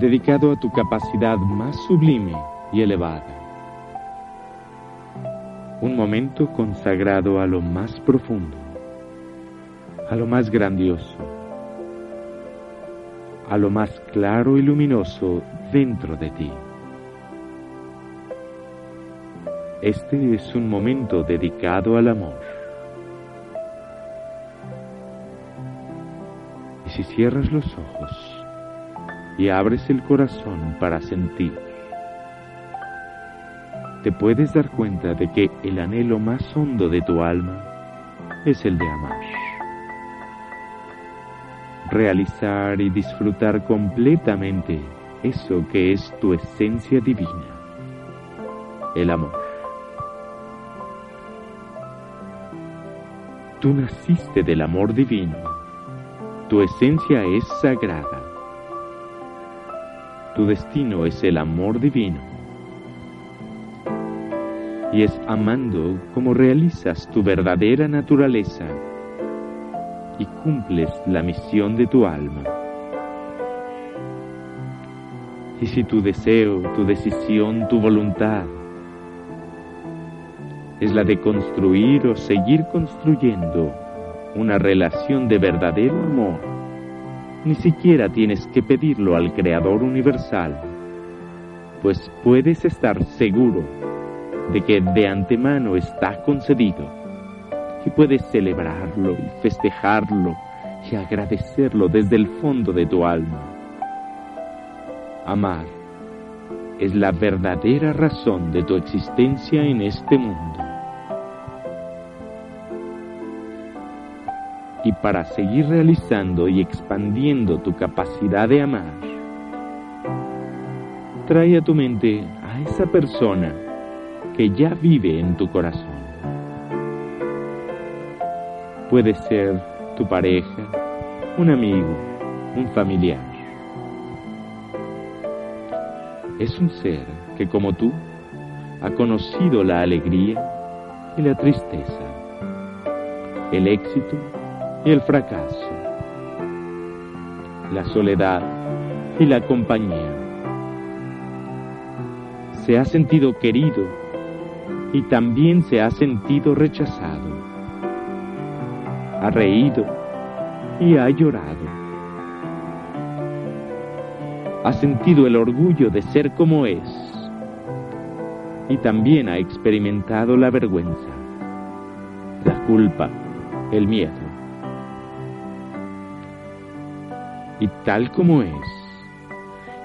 dedicado a tu capacidad más sublime y elevada. Un momento consagrado a lo más profundo, a lo más grandioso, a lo más claro y luminoso dentro de ti. Este es un momento dedicado al amor. Y si cierras los ojos y abres el corazón para sentir, te puedes dar cuenta de que el anhelo más hondo de tu alma es el de amar. Realizar y disfrutar completamente eso que es tu esencia divina, el amor. Tú naciste del amor divino tu esencia es sagrada. Tu destino es el amor divino. Y es amando como realizas tu verdadera naturaleza y cumples la misión de tu alma. Y si tu deseo, tu decisión, tu voluntad es la de construir o seguir construyendo una relación de verdadero amor, ni siquiera tienes que pedirlo al Creador Universal, pues puedes estar seguro de que de antemano está concedido y puedes celebrarlo y festejarlo y agradecerlo desde el fondo de tu alma. Amar es la verdadera razón de tu existencia en este mundo. Y para seguir realizando y expandiendo tu capacidad de amar, trae a tu mente a esa persona que ya vive en tu corazón. Puede ser tu pareja, un amigo, un familiar. Es un ser que como tú ha conocido la alegría y la tristeza, el éxito el fracaso, la soledad y la compañía. Se ha sentido querido y también se ha sentido rechazado. Ha reído y ha llorado. Ha sentido el orgullo de ser como es y también ha experimentado la vergüenza, la culpa, el miedo. Y tal como es,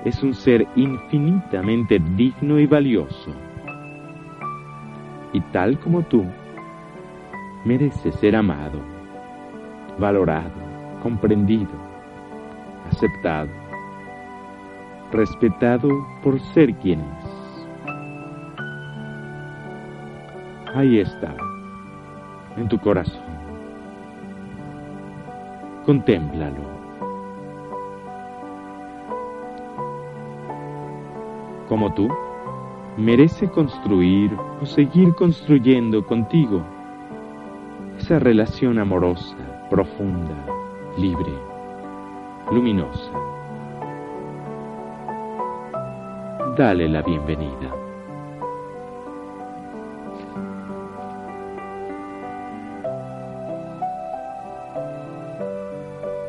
es un ser infinitamente digno y valioso. Y tal como tú, merece ser amado, valorado, comprendido, aceptado, respetado por ser quien es. Ahí está, en tu corazón. Contémplalo. Como tú, merece construir o seguir construyendo contigo esa relación amorosa, profunda, libre, luminosa. Dale la bienvenida.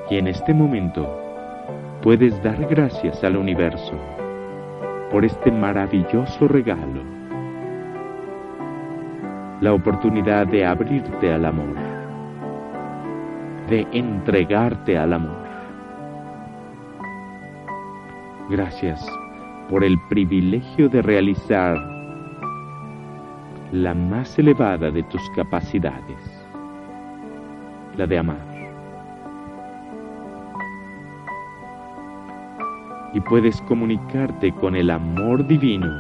Y en este momento puedes dar gracias al universo por este maravilloso regalo, la oportunidad de abrirte al amor, de entregarte al amor. Gracias por el privilegio de realizar la más elevada de tus capacidades, la de amar. Y puedes comunicarte con el amor divino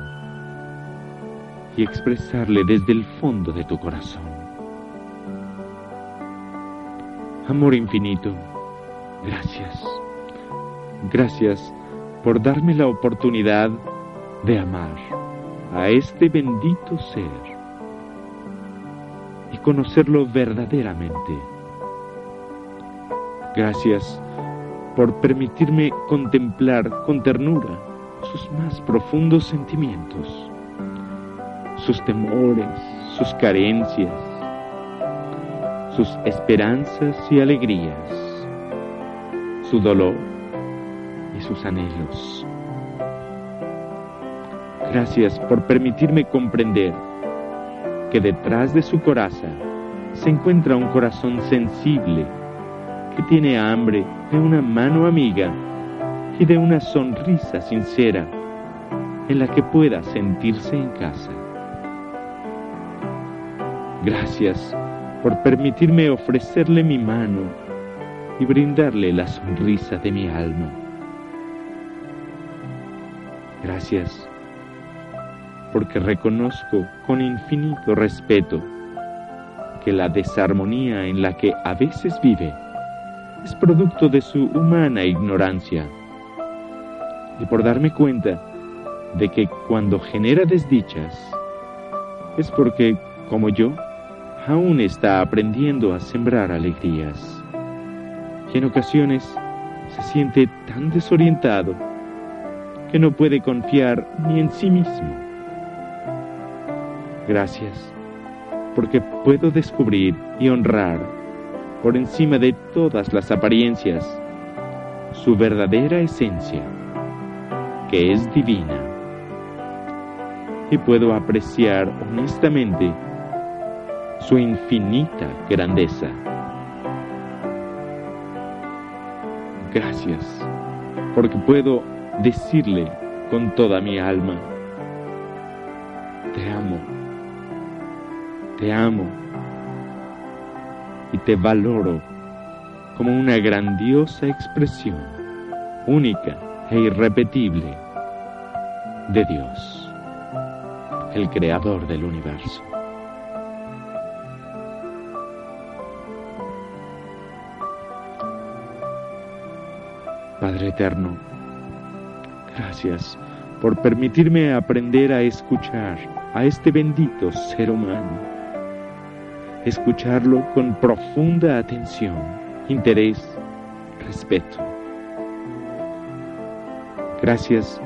y expresarle desde el fondo de tu corazón. Amor infinito, gracias. Gracias por darme la oportunidad de amar a este bendito ser y conocerlo verdaderamente. Gracias por permitirme contemplar con ternura sus más profundos sentimientos, sus temores, sus carencias, sus esperanzas y alegrías, su dolor y sus anhelos. Gracias por permitirme comprender que detrás de su coraza se encuentra un corazón sensible que tiene hambre de una mano amiga y de una sonrisa sincera en la que pueda sentirse en casa. Gracias por permitirme ofrecerle mi mano y brindarle la sonrisa de mi alma. Gracias porque reconozco con infinito respeto que la desarmonía en la que a veces vive es producto de su humana ignorancia. Y por darme cuenta de que cuando genera desdichas es porque, como yo, aún está aprendiendo a sembrar alegrías. Y en ocasiones se siente tan desorientado que no puede confiar ni en sí mismo. Gracias, porque puedo descubrir y honrar por encima de todas las apariencias, su verdadera esencia, que es divina. Y puedo apreciar honestamente su infinita grandeza. Gracias, porque puedo decirle con toda mi alma, te amo, te amo y te valoro como una grandiosa expresión, única e irrepetible, de Dios, el creador del universo. Padre Eterno, gracias por permitirme aprender a escuchar a este bendito ser humano escucharlo con profunda atención, interés, respeto. Gracias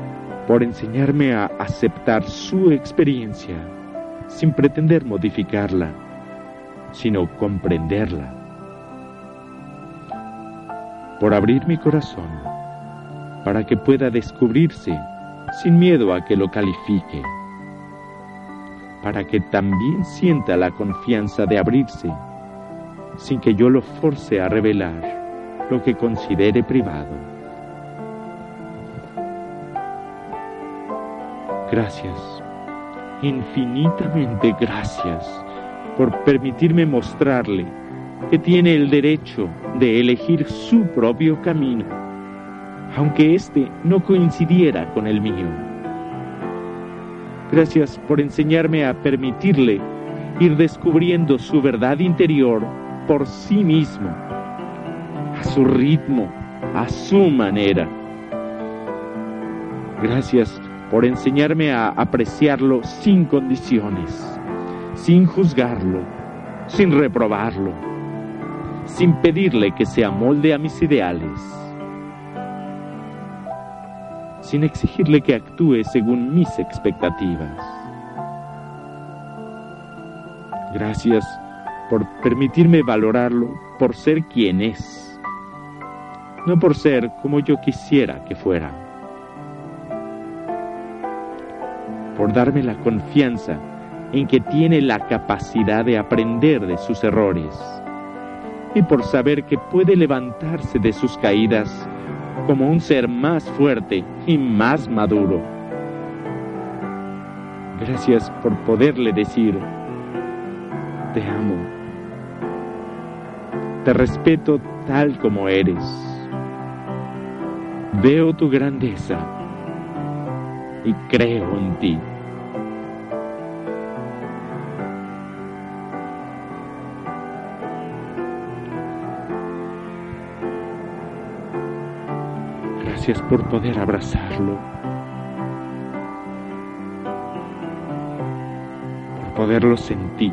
por enseñarme a aceptar su experiencia sin pretender modificarla, sino comprenderla. Por abrir mi corazón para que pueda descubrirse sin miedo a que lo califique para que también sienta la confianza de abrirse, sin que yo lo force a revelar lo que considere privado. Gracias, infinitamente gracias por permitirme mostrarle que tiene el derecho de elegir su propio camino, aunque éste no coincidiera con el mío. Gracias por enseñarme a permitirle ir descubriendo su verdad interior por sí mismo, a su ritmo, a su manera. Gracias por enseñarme a apreciarlo sin condiciones, sin juzgarlo, sin reprobarlo, sin pedirle que se amolde a mis ideales sin exigirle que actúe según mis expectativas. Gracias por permitirme valorarlo por ser quien es, no por ser como yo quisiera que fuera. Por darme la confianza en que tiene la capacidad de aprender de sus errores y por saber que puede levantarse de sus caídas como un ser más fuerte y más maduro. Gracias por poderle decir, te amo, te respeto tal como eres. Veo tu grandeza y creo en ti. Gracias por poder abrazarlo. Por poderlo sentir.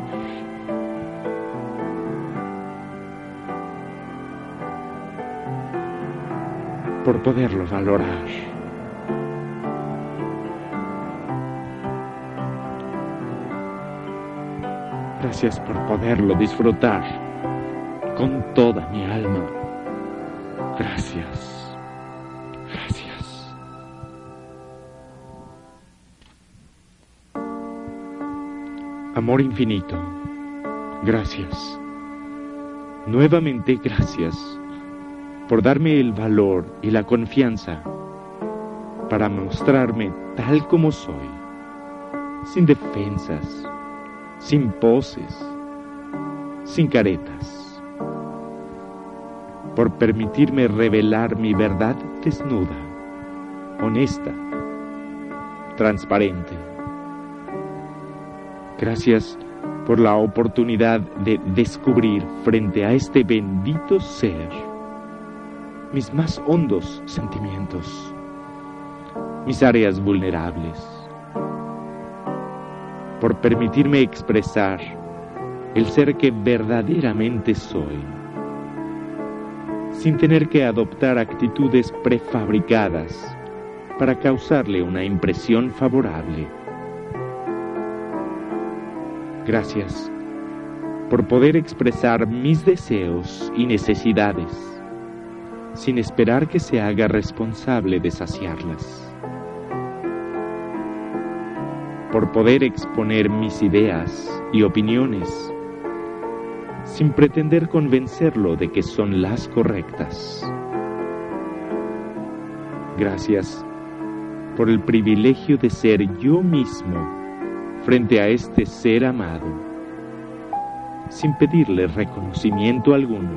Por poderlo valorar. Gracias por poderlo disfrutar con toda mi alma. Gracias. Amor infinito, gracias. Nuevamente gracias por darme el valor y la confianza para mostrarme tal como soy, sin defensas, sin poses, sin caretas, por permitirme revelar mi verdad desnuda, honesta, transparente. Gracias por la oportunidad de descubrir frente a este bendito ser mis más hondos sentimientos, mis áreas vulnerables, por permitirme expresar el ser que verdaderamente soy, sin tener que adoptar actitudes prefabricadas para causarle una impresión favorable. Gracias por poder expresar mis deseos y necesidades sin esperar que se haga responsable de saciarlas. Por poder exponer mis ideas y opiniones sin pretender convencerlo de que son las correctas. Gracias por el privilegio de ser yo mismo frente a este ser amado, sin pedirle reconocimiento alguno.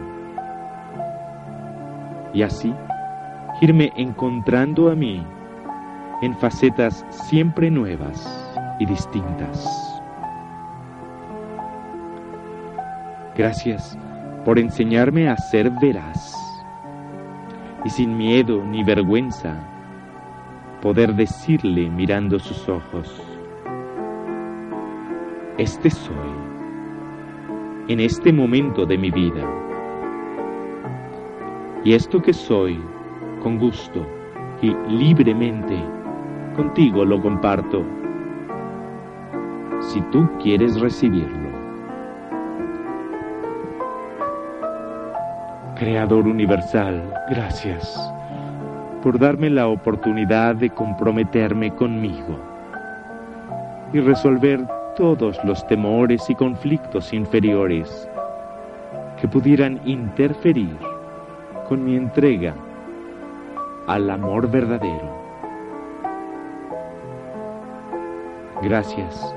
Y así irme encontrando a mí en facetas siempre nuevas y distintas. Gracias por enseñarme a ser veraz y sin miedo ni vergüenza poder decirle mirando sus ojos, este soy en este momento de mi vida. Y esto que soy, con gusto y libremente, contigo lo comparto, si tú quieres recibirlo. Creador universal, gracias por darme la oportunidad de comprometerme conmigo y resolver todos los temores y conflictos inferiores que pudieran interferir con mi entrega al amor verdadero. Gracias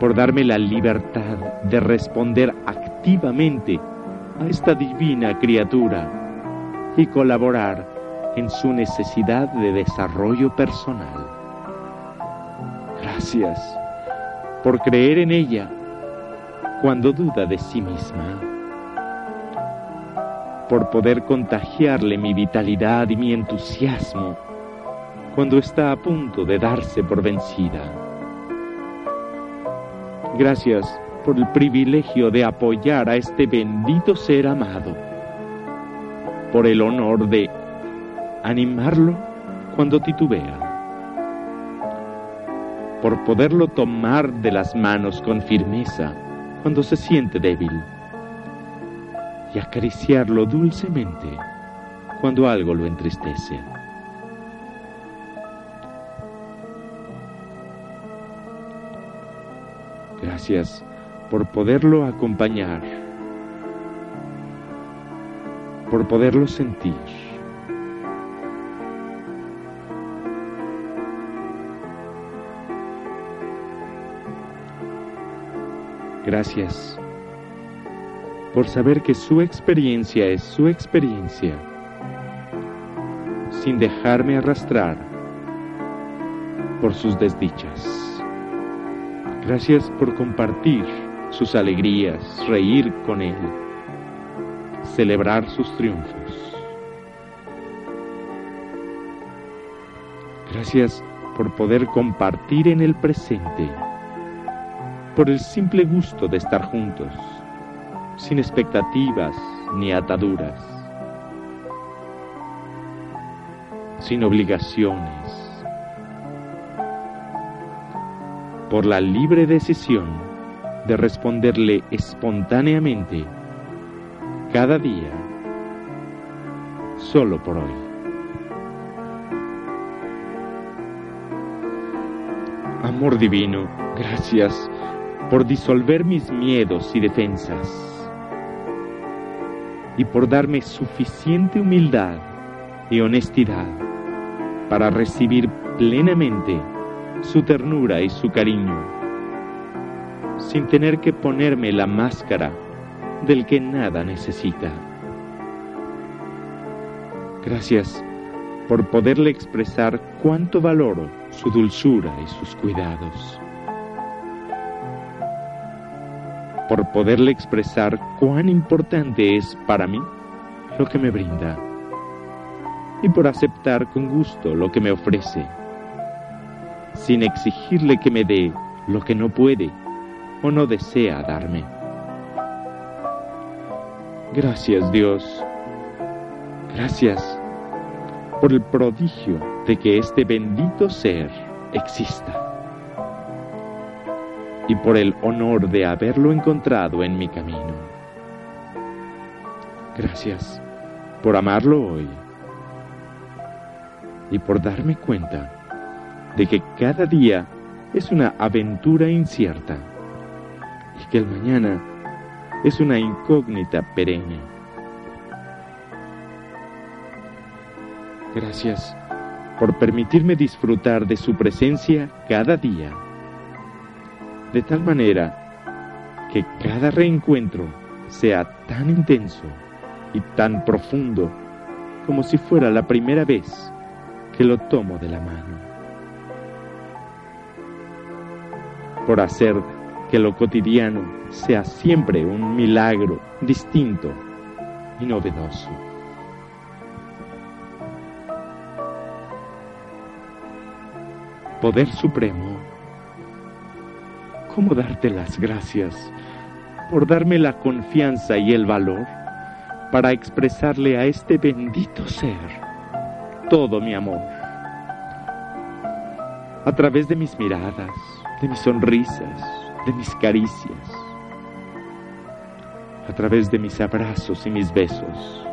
por darme la libertad de responder activamente a esta divina criatura y colaborar en su necesidad de desarrollo personal. Gracias por creer en ella cuando duda de sí misma, por poder contagiarle mi vitalidad y mi entusiasmo cuando está a punto de darse por vencida. Gracias por el privilegio de apoyar a este bendito ser amado, por el honor de animarlo cuando titubea, por poderlo tomar de las manos con firmeza cuando se siente débil y acariciarlo dulcemente cuando algo lo entristece. Gracias por poderlo acompañar, por poderlo sentir. Gracias por saber que su experiencia es su experiencia, sin dejarme arrastrar por sus desdichas. Gracias por compartir sus alegrías, reír con Él, celebrar sus triunfos. Gracias por poder compartir en el presente, por el simple gusto de estar juntos, sin expectativas ni ataduras, sin obligaciones, por la libre decisión de responderle espontáneamente cada día, solo por hoy. Amor divino, gracias por disolver mis miedos y defensas y por darme suficiente humildad y honestidad para recibir plenamente su ternura y su cariño, sin tener que ponerme la máscara del que nada necesita. Gracias por poderle expresar cuánto valoro su dulzura y sus cuidados. Por poderle expresar cuán importante es para mí lo que me brinda. Y por aceptar con gusto lo que me ofrece sin exigirle que me dé lo que no puede o no desea darme. Gracias Dios, gracias por el prodigio de que este bendito ser exista y por el honor de haberlo encontrado en mi camino. Gracias por amarlo hoy y por darme cuenta de que cada día es una aventura incierta y que el mañana es una incógnita perenne. Gracias por permitirme disfrutar de su presencia cada día, de tal manera que cada reencuentro sea tan intenso y tan profundo como si fuera la primera vez que lo tomo de la mano. por hacer que lo cotidiano sea siempre un milagro distinto y novedoso. Poder Supremo, ¿cómo darte las gracias por darme la confianza y el valor para expresarle a este bendito ser todo mi amor? A través de mis miradas, de mis sonrisas, de mis caricias, a través de mis abrazos y mis besos.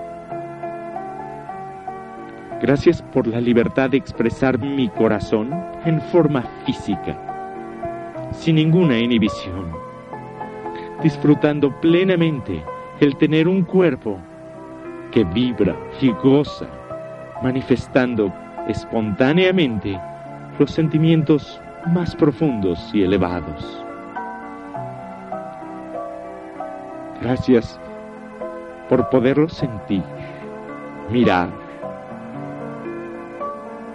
Gracias por la libertad de expresar mi corazón en forma física, sin ninguna inhibición, disfrutando plenamente el tener un cuerpo que vibra y goza, manifestando espontáneamente los sentimientos más profundos y elevados. Gracias por poderlo sentir, mirar,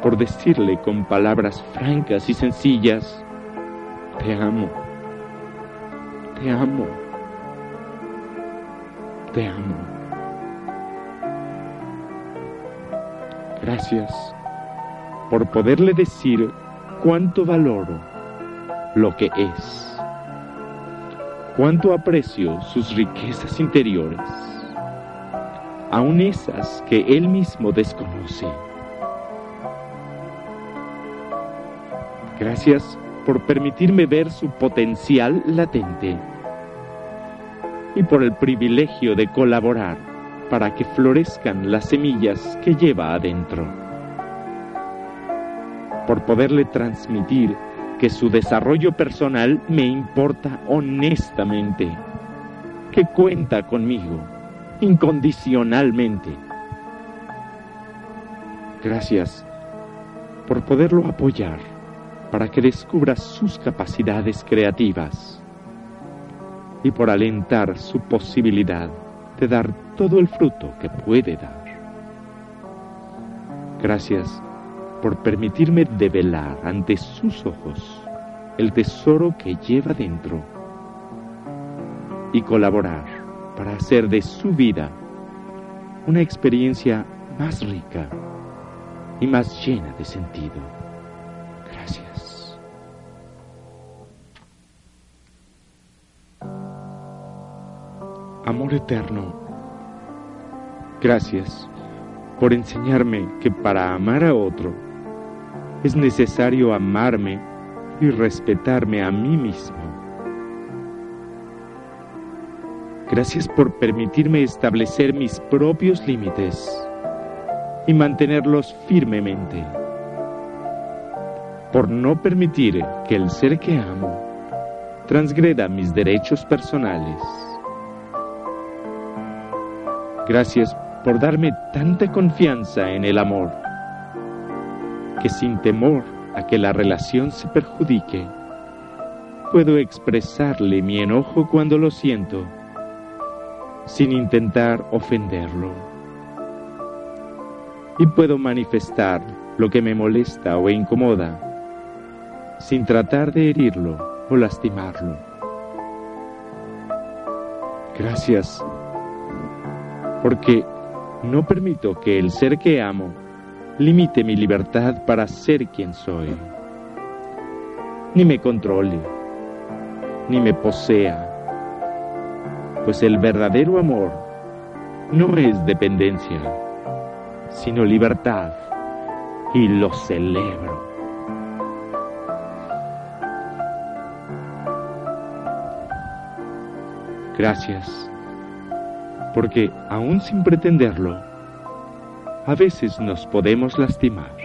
por decirle con palabras francas y sencillas, te amo, te amo, te amo. Gracias por poderle decir cuánto valoro lo que es, cuánto aprecio sus riquezas interiores, aun esas que él mismo desconoce. Gracias por permitirme ver su potencial latente y por el privilegio de colaborar para que florezcan las semillas que lleva adentro por poderle transmitir que su desarrollo personal me importa honestamente, que cuenta conmigo incondicionalmente. Gracias por poderlo apoyar para que descubra sus capacidades creativas y por alentar su posibilidad de dar todo el fruto que puede dar. Gracias por permitirme develar ante sus ojos el tesoro que lleva dentro y colaborar para hacer de su vida una experiencia más rica y más llena de sentido. Gracias. Amor eterno, gracias por enseñarme que para amar a otro es necesario amarme y respetarme a mí mismo. Gracias por permitirme establecer mis propios límites y mantenerlos firmemente. Por no permitir que el ser que amo transgreda mis derechos personales. Gracias por darme tanta confianza en el amor, que sin temor a que la relación se perjudique, puedo expresarle mi enojo cuando lo siento, sin intentar ofenderlo. Y puedo manifestar lo que me molesta o incomoda, sin tratar de herirlo o lastimarlo. Gracias, porque no permito que el ser que amo limite mi libertad para ser quien soy. Ni me controle, ni me posea. Pues el verdadero amor no es dependencia, sino libertad. Y lo celebro. Gracias porque aún sin pretenderlo, a veces nos podemos lastimar.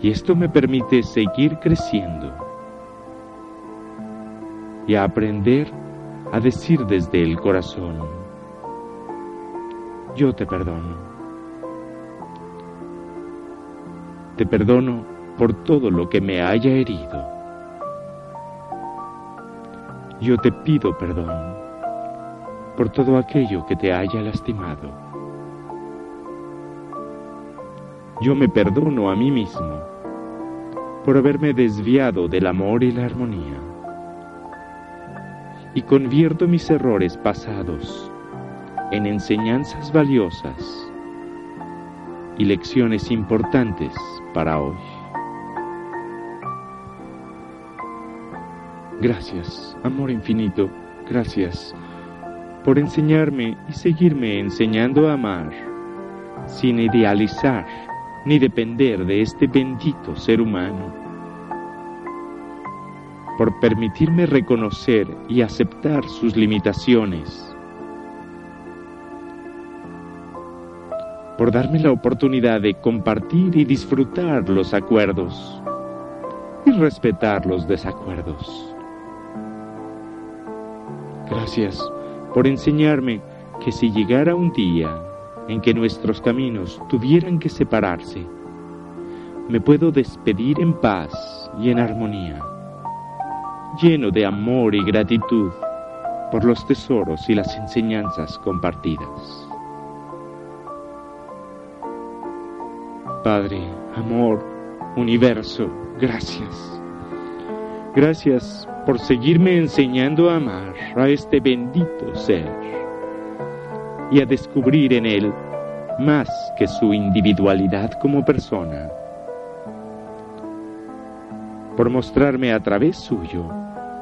Y esto me permite seguir creciendo y aprender a decir desde el corazón, yo te perdono. Te perdono por todo lo que me haya herido. Yo te pido perdón por todo aquello que te haya lastimado. Yo me perdono a mí mismo por haberme desviado del amor y la armonía y convierto mis errores pasados en enseñanzas valiosas y lecciones importantes para hoy. Gracias, amor infinito, gracias por enseñarme y seguirme enseñando a amar, sin idealizar ni depender de este bendito ser humano, por permitirme reconocer y aceptar sus limitaciones, por darme la oportunidad de compartir y disfrutar los acuerdos y respetar los desacuerdos. Gracias por enseñarme que si llegara un día en que nuestros caminos tuvieran que separarse, me puedo despedir en paz y en armonía, lleno de amor y gratitud por los tesoros y las enseñanzas compartidas. Padre, amor, universo, gracias. Gracias por seguirme enseñando a amar a este bendito ser y a descubrir en él más que su individualidad como persona, por mostrarme a través suyo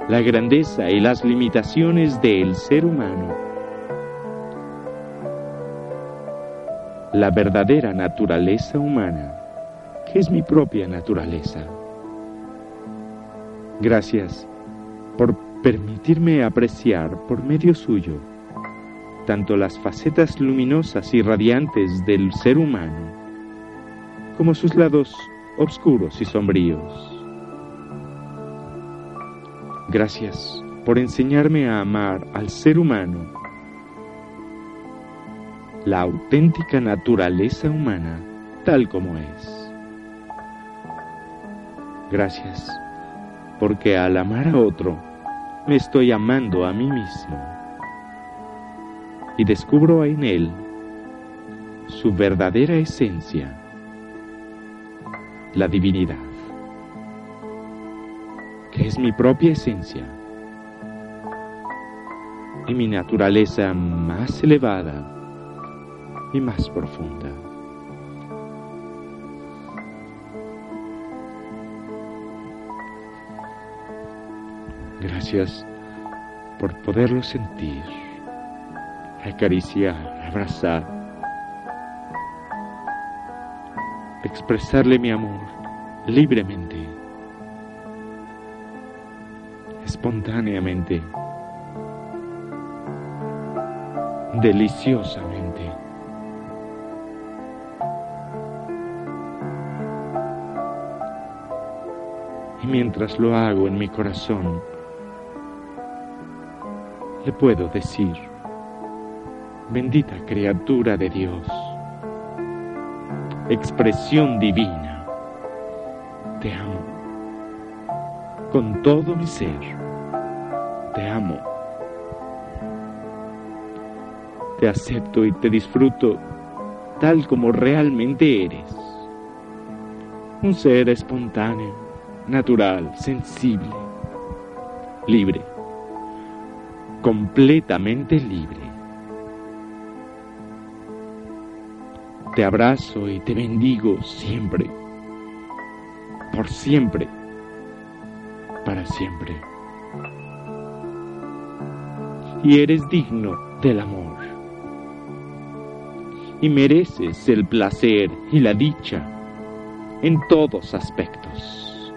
la grandeza y las limitaciones del ser humano, la verdadera naturaleza humana, que es mi propia naturaleza. Gracias por permitirme apreciar por medio suyo tanto las facetas luminosas y radiantes del ser humano como sus lados oscuros y sombríos. Gracias por enseñarme a amar al ser humano, la auténtica naturaleza humana tal como es. Gracias porque al amar a otro, me estoy amando a mí mismo. Y descubro en él su verdadera esencia, la divinidad, que es mi propia esencia y mi naturaleza más elevada y más profunda. Gracias por poderlo sentir, acariciar, abrazar, expresarle mi amor libremente, espontáneamente, deliciosamente. Y mientras lo hago en mi corazón, le puedo decir, bendita criatura de Dios, expresión divina, te amo. Con todo mi ser, te amo, te acepto y te disfruto tal como realmente eres, un ser espontáneo, natural, sensible, libre completamente libre. Te abrazo y te bendigo siempre, por siempre, para siempre. Y eres digno del amor. Y mereces el placer y la dicha en todos aspectos.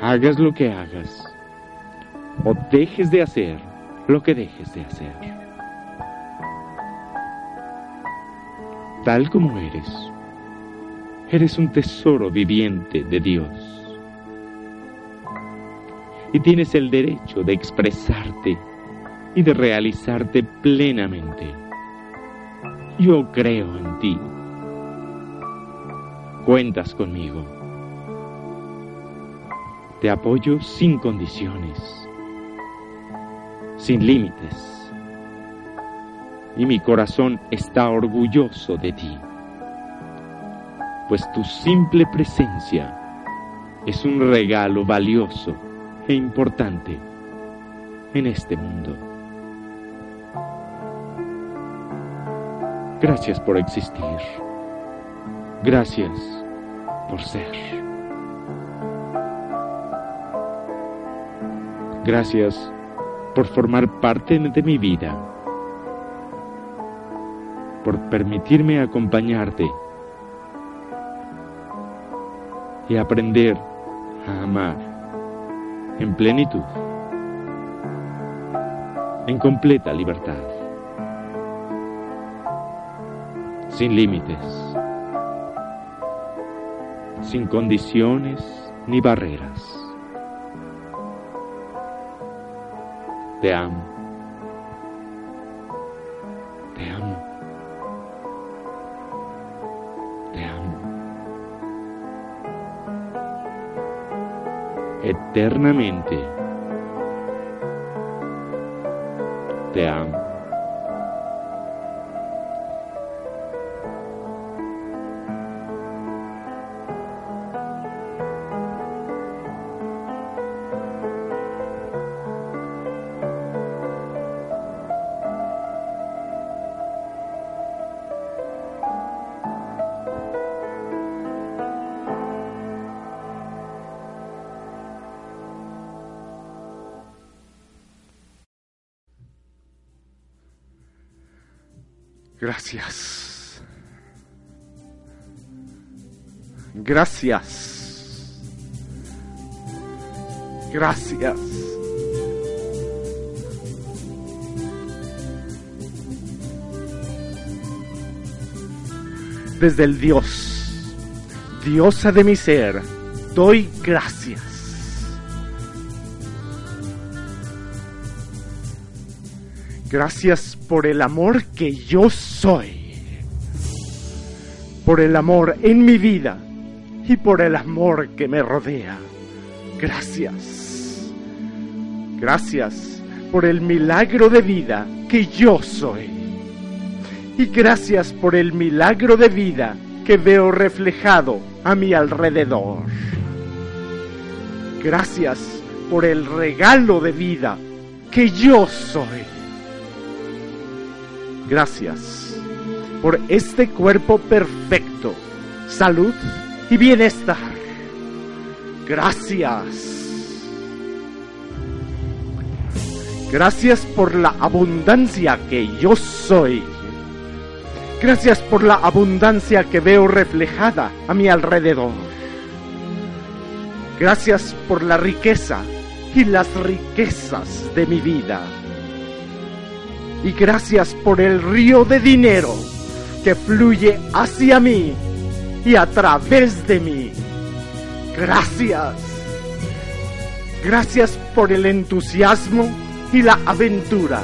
Hagas lo que hagas o dejes de hacer lo que dejes de hacer. Tal como eres, eres un tesoro viviente de Dios. Y tienes el derecho de expresarte y de realizarte plenamente. Yo creo en ti. Cuentas conmigo. Te apoyo sin condiciones sin límites. Y mi corazón está orgulloso de ti, pues tu simple presencia es un regalo valioso e importante en este mundo. Gracias por existir. Gracias por ser. Gracias por formar parte de mi vida, por permitirme acompañarte y aprender a amar en plenitud, en completa libertad, sin límites, sin condiciones ni barreras. Te amo. Te amo. Te amo. Eternamente. Te amo. Gracias. Gracias. Gracias. Desde el Dios, diosa de mi ser, doy gracias. Gracias por el amor que yo. Por el amor en mi vida y por el amor que me rodea. Gracias. Gracias por el milagro de vida que yo soy. Y gracias por el milagro de vida que veo reflejado a mi alrededor. Gracias por el regalo de vida que yo soy. Gracias por este cuerpo perfecto, salud y bienestar. Gracias. Gracias por la abundancia que yo soy. Gracias por la abundancia que veo reflejada a mi alrededor. Gracias por la riqueza y las riquezas de mi vida. Y gracias por el río de dinero que fluye hacia mí y a través de mí. Gracias. Gracias por el entusiasmo y la aventura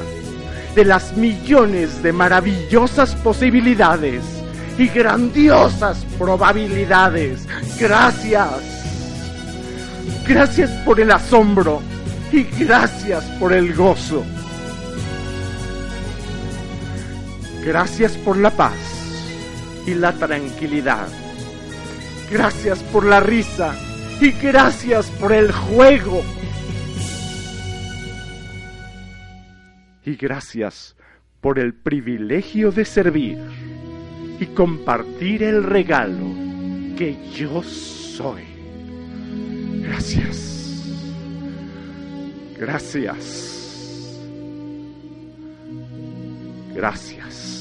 de las millones de maravillosas posibilidades y grandiosas probabilidades. Gracias. Gracias por el asombro y gracias por el gozo. Gracias por la paz y la tranquilidad. Gracias por la risa y gracias por el juego. Y gracias por el privilegio de servir y compartir el regalo que yo soy. Gracias. Gracias. Gracias.